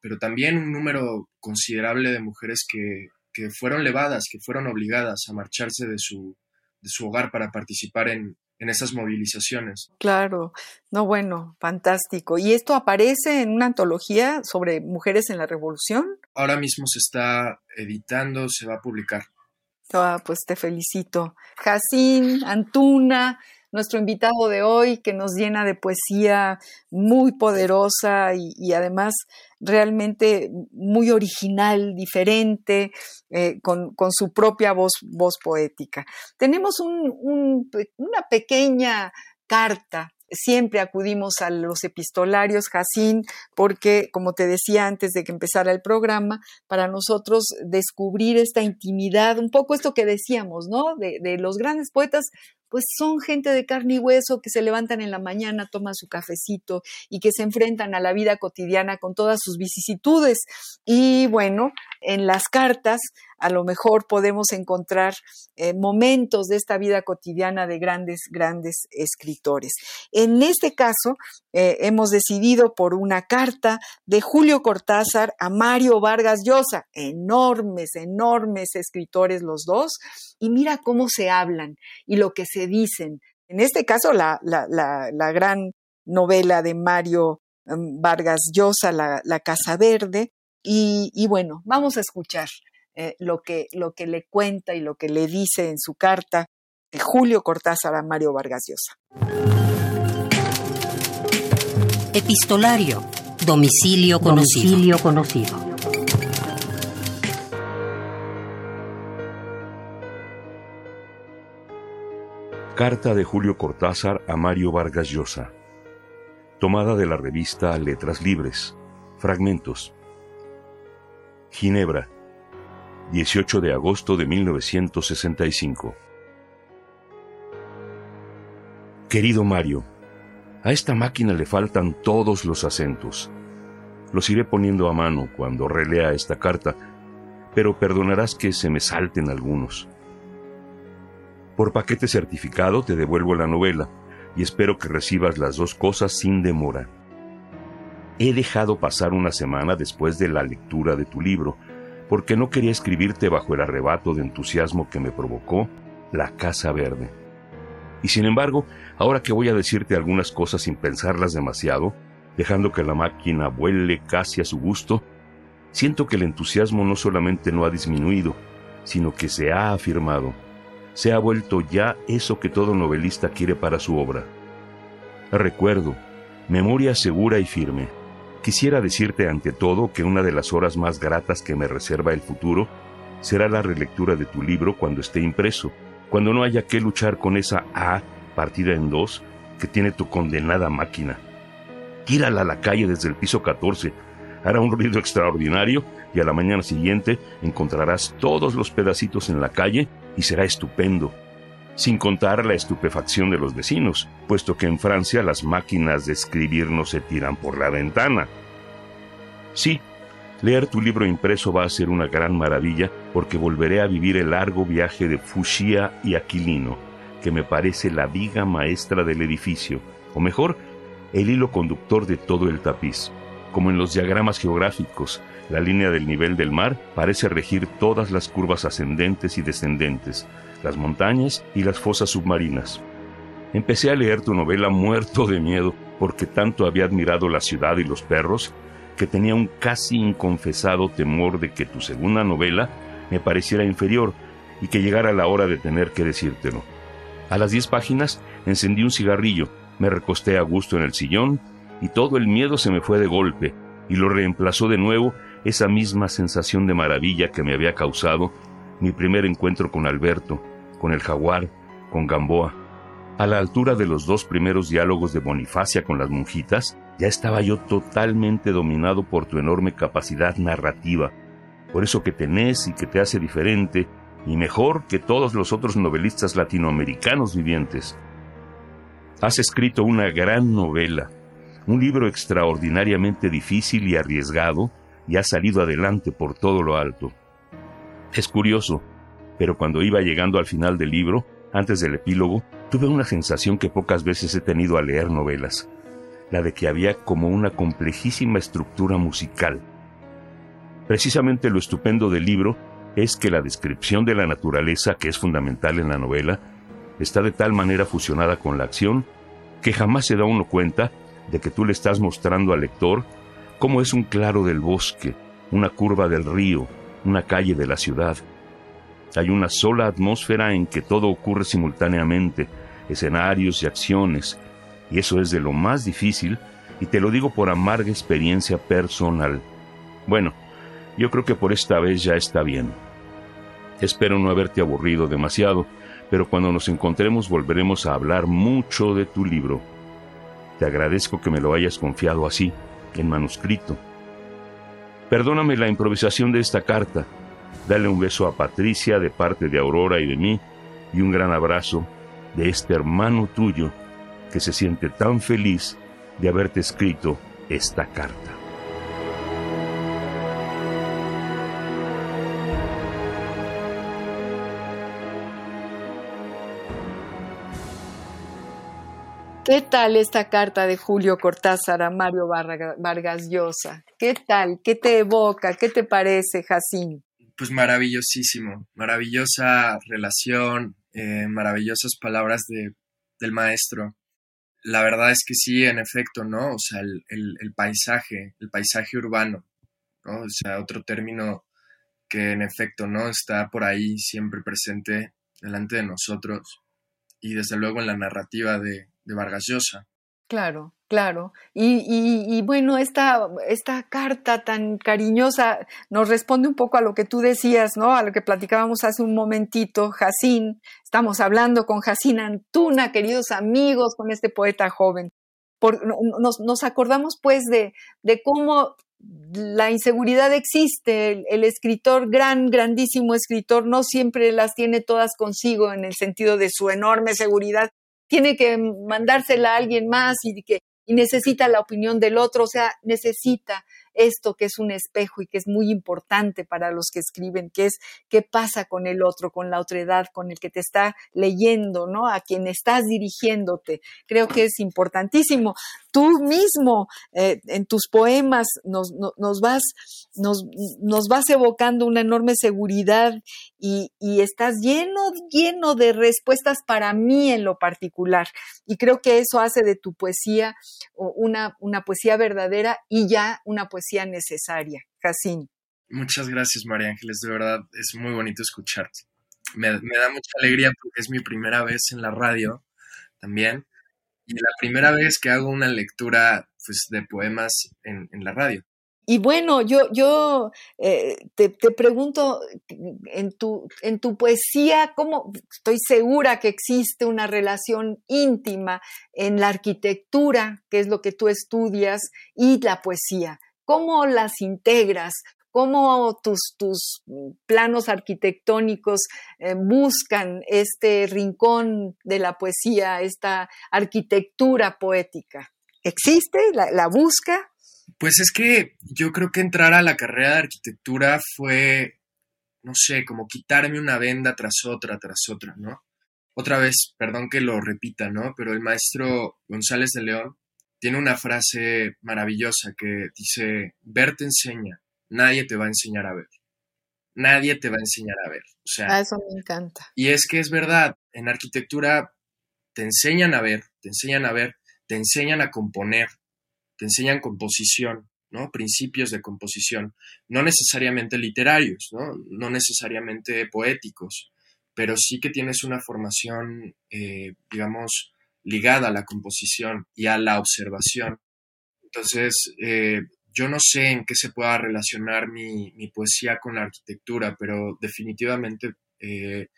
Pero también un número considerable de mujeres que, que fueron levadas, que fueron obligadas a marcharse de su, de su hogar para participar en, en esas movilizaciones. Claro, no bueno, fantástico. ¿Y esto aparece en una antología sobre mujeres en la revolución? Ahora mismo se está editando, se va a publicar. Ah, pues te felicito. Jacín, Antuna, nuestro invitado de hoy, que nos llena de poesía muy poderosa y, además realmente muy original, diferente, eh, con, su propia voz, poética. Tenemos una pequeña carta siempre acudimos a los epistolarios, Jacín, porque, como te decía antes de que empezara el programa, para nosotros descubrir esta intimidad, un poco esto que decíamos, ¿no? De los grandes poetas, pues son gente de carne y hueso que se levantan en la mañana, toman su cafecito y que se enfrentan a la vida cotidiana con todas sus vicisitudes. Y bueno, en las cartas a lo mejor podemos encontrar eh, momentos de esta vida cotidiana de grandes, grandes escritores. En este caso, eh, hemos decidido por una carta de Julio Cortázar a Mario Vargas Llosa, enormes, enormes escritores los dos, y mira cómo se hablan y lo que se dicen. En este caso, la, gran novela de Mario em, Vargas Llosa, la, Casa Verde, y, bueno, vamos a escuchar eh, lo, que, lo que le cuenta y lo que le dice en su carta de Julio Cortázar a Mario Vargas Llosa. Epistolario. Domicilio conocido. Domicilio conocido. Carta de Julio Cortázar a Mario Vargas Llosa. Tomada de la revista Letras Libres. Fragmentos. Ginebra, 18 de agosto de 1965. Querido Mario, A esta máquina le faltan todos los acentos. Los iré poniendo a mano cuando relea esta carta, pero perdonarás que se me salten algunos. Por paquete certificado te devuelvo la novela y espero que recibas las dos cosas sin demora. He dejado pasar una semana después de la lectura de tu libro, porque no quería escribirte bajo el arrebato de entusiasmo que me provocó La Casa Verde. Y sin embargo, ahora que voy a decirte algunas cosas sin pensarlas demasiado, dejando que la máquina vuele casi a su gusto, siento que el entusiasmo no solamente no ha disminuido, sino que se ha afirmado se ha vuelto ya eso que todo novelista quiere para su obra. Recuerdo, memoria segura y firme. Quisiera decirte ante todo que una de las horas más gratas que me reserva el futuro será la relectura de tu libro cuando esté impreso, cuando no haya que luchar con esa A partida en dos que tiene tu condenada máquina. Tírala a la calle desde el piso 14, hará un ruido extraordinario y a la mañana siguiente encontrarás todos los pedacitos en la calle y será estupendo, sin contar la estupefacción de los vecinos, puesto que en Francia las máquinas de escribir no se tiran por la ventana. Sí, leer tu libro impreso va a ser una gran maravilla porque volveré a vivir el largo viaje de Fushia y Aquilino, que me parece la viga maestra del edificio, o mejor, el hilo conductor de todo el tapiz. Como en los diagramas geográficos, la línea del nivel del mar parece regir todas las curvas ascendentes y descendentes, las montañas y las fosas submarinas. Empecé a leer tu novela muerto de miedo porque tanto había admirado la ciudad y los perros que tenía un casi inconfesado temor de que tu segunda novela me pareciera inferior y que llegara la hora de tener que decírtelo. A las diez páginas encendí un cigarrillo, me recosté a gusto en el sillón y todo el miedo se me fue de golpe y lo reemplazó de nuevo esa misma sensación de maravilla que me había causado mi primer encuentro con Alberto, con el jaguar, con Gamboa. A la altura de los dos primeros diálogos de Bonifacia con las monjitas, ya estaba yo totalmente dominado por tu enorme capacidad narrativa, por eso que tenés y que te hace diferente y mejor que todos los otros novelistas latinoamericanos vivientes. Has escrito una gran novela, un libro extraordinariamente difícil y arriesgado, y ha salido adelante por todo lo alto. Es curioso, pero cuando iba llegando al final del libro, antes del epílogo, tuve una sensación que pocas veces he tenido al leer novelas, la de que había como una complejísima estructura musical. Precisamente lo estupendo del libro es que la descripción de la naturaleza, que es fundamental en la novela, está de tal manera fusionada con la acción que jamás se da uno cuenta de que tú le estás mostrando al lector cómo es un claro del bosque, una curva del río, una calle de la ciudad. Hay una sola atmósfera en que todo ocurre simultáneamente, escenarios y acciones, y eso es de lo más difícil, y te lo digo por amarga experiencia personal. Bueno, yo creo que por esta vez ya está bien. Espero no haberte aburrido demasiado, pero cuando nos encontremos volveremos a hablar mucho de tu libro. Te agradezco que me lo hayas confiado así, en manuscrito. Perdóname la improvisación de esta carta. Dale un beso a Patricia de parte de Aurora y de mí, y un gran abrazo de este hermano tuyo que se siente tan feliz de haberte escrito esta carta. ¿Qué tal esta carta de Julio Cortázar a Mario Vargas Llosa? ¿Qué tal? ¿Qué te evoca? ¿Qué te parece, Jacín? Pues maravillosísimo, maravillosa relación, eh, maravillosas palabras de, del maestro. La verdad es que sí, en efecto, ¿no? O sea, el, el paisaje, el paisaje urbano, ¿no? O sea, otro término que en efecto, ¿no? Está por ahí siempre presente delante de nosotros y desde luego en la narrativa de, de Vargas Llosa. Claro, claro. Y, bueno, esta, esta carta tan cariñosa nos responde un poco a lo que tú decías, ¿no? A lo que platicábamos hace un momentito, Jacín. Estamos hablando con Jacín Antuna, queridos amigos, con este poeta joven. nos, acordamos pues de, de cómo la inseguridad existe, el, escritor, gran, grandísimo escritor, no siempre las tiene todas consigo en el sentido de su enorme seguridad, tiene que mandársela a alguien más y que y necesita la opinión del otro, o sea, necesita esto que es un espejo y que es muy importante para los que escriben, que es qué pasa con el otro, con la otra edad, con el que te está leyendo, ¿no? A quien estás dirigiéndote. Creo que es importantísimo. Tú mismo eh, en tus poemas nos, nos, vas, nos, nos, vas evocando una enorme seguridad y, estás lleno, lleno de respuestas para mí en lo particular. Y creo que eso hace de tu poesía una, una poesía verdadera y ya una poesía necesaria. Jacín. Muchas gracias, María Ángeles. De verdad, es muy bonito escucharte. Me, da mucha alegría porque es mi primera vez en la radio también. Y la primera vez que hago una lectura pues, de poemas en, la radio. Y bueno, yo, yo eh, te, te, pregunto, en tu, en tu poesía, ¿cómo estoy segura que existe una relación íntima en la arquitectura, que es lo que tú estudias, y la poesía? ¿Cómo las integras? ¿Cómo tus, tus planos arquitectónicos eh, buscan este rincón de la poesía, esta arquitectura poética? ¿Existe? ¿La, la busca? Pues es que yo creo que entrar a la carrera de arquitectura fue, no sé, como quitarme una venda tras otra, tras otra, ¿no? Otra vez, perdón que lo repita, ¿no? Pero el maestro González de León tiene una frase maravillosa que dice, ver te enseña, nadie te va a enseñar a ver. Nadie te va a enseñar a ver. O sea, a eso me encanta. Y es que es verdad, en arquitectura te enseñan a ver, te enseñan a ver, te enseñan a componer, te enseñan composición, ¿no? Principios de composición, no necesariamente literarios, ¿no? No necesariamente poéticos, pero sí que tienes una formación, eh, digamos, ligada a la composición y a la observación. Entonces, eh, yo no sé en qué se pueda relacionar mi, poesía con la arquitectura, pero definitivamente eh,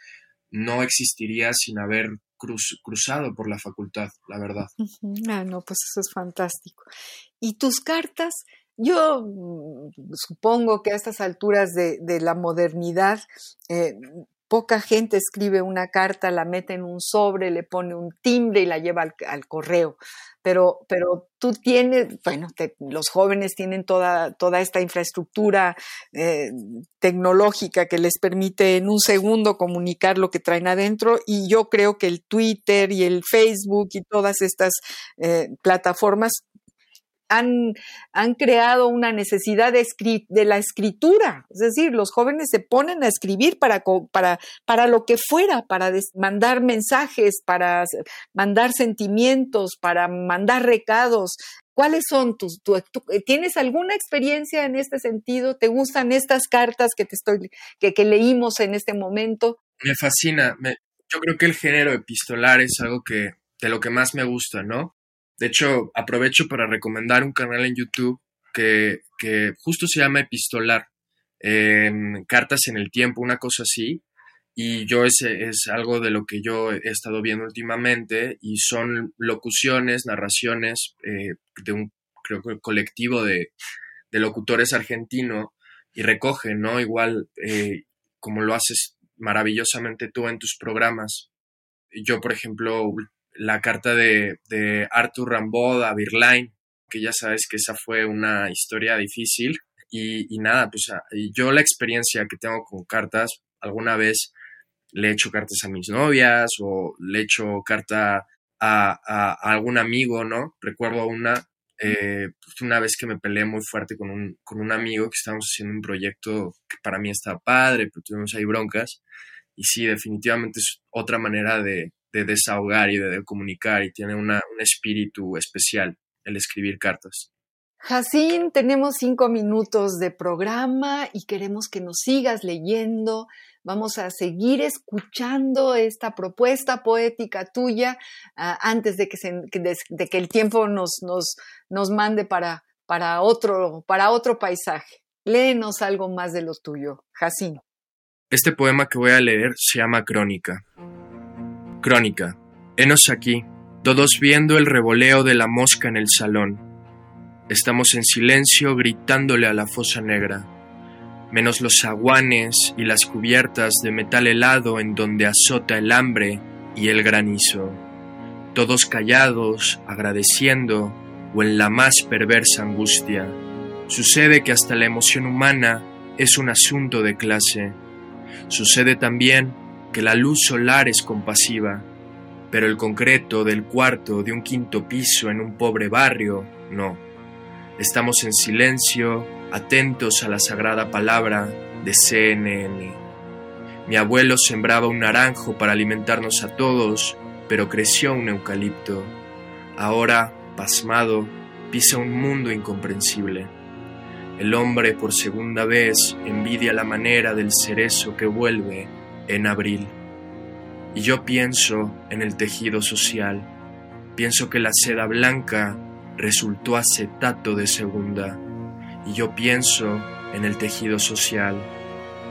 no existiría sin haber cruzado por la facultad, la verdad. Ah, no, pues eso es fantástico. ¿Y tus cartas? Yo mm, supongo que a estas alturas de, la modernidad, eh, poca gente escribe una carta, la mete en un sobre, le pone un timbre y la lleva al, correo. Pero, pero tú tienes, bueno, los jóvenes tienen toda, toda esta infraestructura eh, tecnológica que les permite en un segundo comunicar lo que traen adentro y yo creo que el Twitter y el Facebook y todas estas eh, plataformas han, han creado una necesidad de, de, la escritura. Es decir, los jóvenes se ponen a escribir para, para, para lo que fuera, para mandar mensajes, para mandar sentimientos, para mandar recados. ¿Cuáles son tus, tienes alguna experiencia en este sentido? ¿Te gustan estas cartas que te estoy, que, que leímos en este momento? Me fascina. yo creo que el género epistolar es algo que, de lo que más me gusta, ¿no? De hecho, aprovecho para recomendar un canal en YouTube que, justo se llama Epistolar, Cartas en el Tiempo, una cosa así. Y yo ese es algo de lo que yo he estado viendo últimamente y son locuciones, narraciones eh, de un creo que colectivo de, locutores argentino y recogen, ¿no? Igual eh, como lo haces maravillosamente tú en tus programas. Yo, por ejemplo, la carta de, Arthur Rimbaud a Birlain, que ya sabes que esa fue una historia difícil. Y, nada, pues yo la experiencia que tengo con cartas, alguna vez le he hecho cartas a mis novias o le he hecho carta a, algún amigo, ¿no? Recuerdo una, eh, pues una vez que me peleé muy fuerte con un, con un amigo que estábamos haciendo un proyecto que para mí estaba padre, pero tuvimos ahí broncas. Y sí, definitivamente es otra manera de, de desahogar y de, comunicar y tiene un espíritu especial el escribir cartas. Jacín, tenemos cinco minutos de programa y queremos que nos sigas leyendo. Vamos a seguir escuchando esta propuesta poética tuya ah, antes de que, de, que, el tiempo nos, nos, nos mande para, para, otro, para otro paisaje. Léenos algo más de lo tuyo, Jacín. Este poema que voy a leer se llama Crónica. Crónica. Henos aquí, todos viendo el revoleo de la mosca en el salón. Estamos en silencio gritándole a la fosa negra, menos los aguanes y las cubiertas de metal helado en donde azota el hambre y el granizo. todos callados, agradeciendo o en la más perversa angustia. Sucede que hasta la emoción humana es un asunto de clase. Sucede también que la luz solar es compasiva, pero el concreto del cuarto de un quinto piso en un pobre barrio, no. Estamos en silencio, atentos a la sagrada palabra de CNN. Mi abuelo sembraba un naranjo para alimentarnos a todos, pero creció un eucalipto. Ahora, pasmado, pisa un mundo incomprensible. El hombre por segunda vez envidia la manera del cerezo que vuelve en abril. Y yo pienso en el tejido social, pienso que la seda blanca resultó acetato de segunda. Y yo pienso en el tejido social,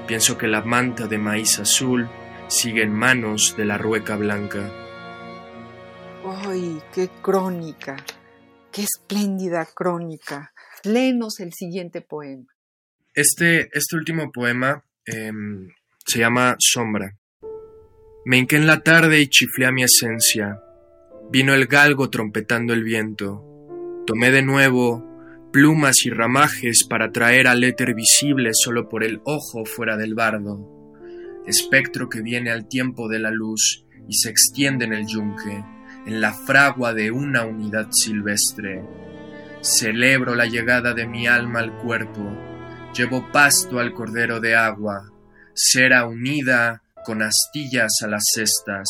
pienso que la manta de maíz azul sigue en manos de la rueca blanca. ¡Ay, qué crónica! ¡Qué espléndida crónica! Léenos el siguiente poema. Este, este último poema em, se llama Sombra. Me hinqué en la tarde y chiflé a mi esencia. Vino el galgo trompetando el viento. Tomé de nuevo plumas y ramajes para traer al éter visible solo por el ojo fuera del bardo. Espectro que viene al tiempo de la luz y se extiende en el yunque, en la fragua de una unidad silvestre Celebro la llegada de mi alma al cuerpo, llevo pasto al cordero de agua, cera unida con astillas a las cestas,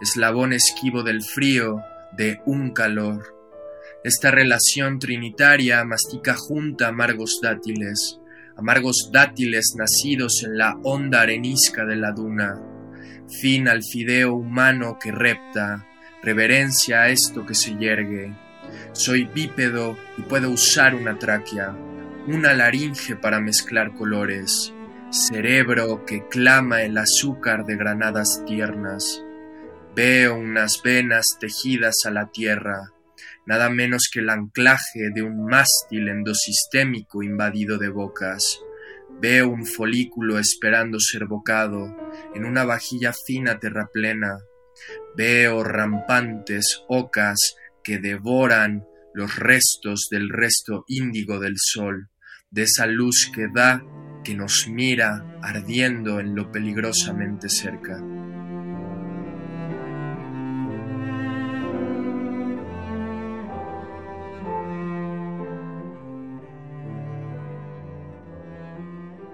eslabón esquivo del frío, de un calor. Esta relación trinitaria mastica junta amargos dátiles, amargos dátiles nacidos en la honda arenisca de la duna. Fin al fideo humano que repta, reverencia a esto que se yergue soy bípedo y puedo usar una tráquea, una laringe para mezclar colores, cerebro que clama el azúcar de granadas tiernas. Veo unas venas tejidas a la tierra, nada menos que el anclaje de un mástil endosistémico invadido de bocas. Veo un folículo esperando ser bocado en una vajilla fina terraplena. Veo rampantes ocas que devoran los restos del resto índigo del sol, de esa luz que da, que nos mira ardiendo en lo peligrosamente cerca.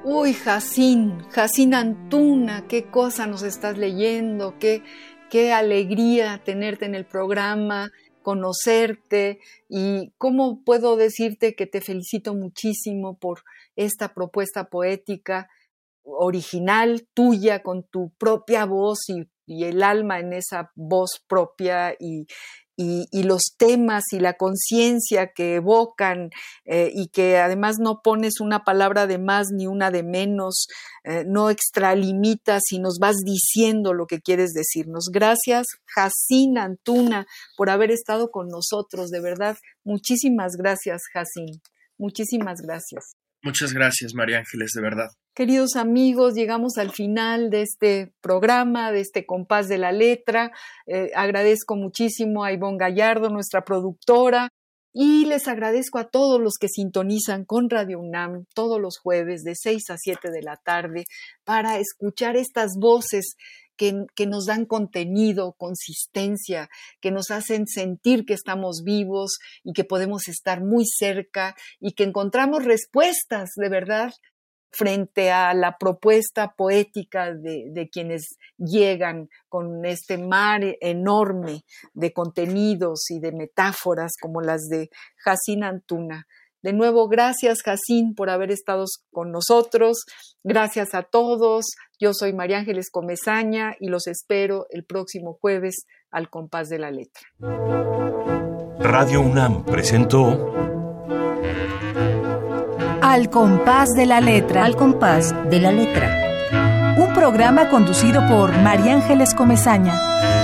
Uy, Jacín, Jacín Antuna, qué cosa nos estás leyendo, qué, qué alegría tenerte en el programa conocerte y cómo puedo decirte que te felicito muchísimo por esta propuesta poética original tuya con tu propia voz y, el alma en esa voz propia y, y, los temas y la conciencia que evocan eh, y que además no pones una palabra de más ni una de menos, eh, no extralimitas y nos vas diciendo lo que quieres decirnos. Gracias, Jacín Antuna, por haber estado con nosotros. De verdad, muchísimas gracias, Jacín. Muchísimas gracias. Muchas gracias, María Ángeles, de verdad. Queridos amigos, llegamos al final de este programa, de este compás de la letra. Eh, agradezco muchísimo a Ivonne Gallardo, nuestra productora, y les agradezco a todos los que sintonizan con Radio UNAM todos los jueves de 6 a 7 de la tarde para escuchar estas voces que, nos dan contenido, consistencia, que nos hacen sentir que estamos vivos y que podemos estar muy cerca y que encontramos respuestas de verdad frente a la propuesta poética de, quienes llegan con este mar enorme de contenidos y de metáforas como las de Jacín Antuna. De nuevo, gracias Jacín por haber estado con nosotros. Gracias a todos. Yo soy María Ángeles Comezaña y los espero el próximo jueves al compás de la letra. Radio UNAM presentó al compás de la letra. Al compás de la letra. Un programa conducido por María Ángeles Comezaña.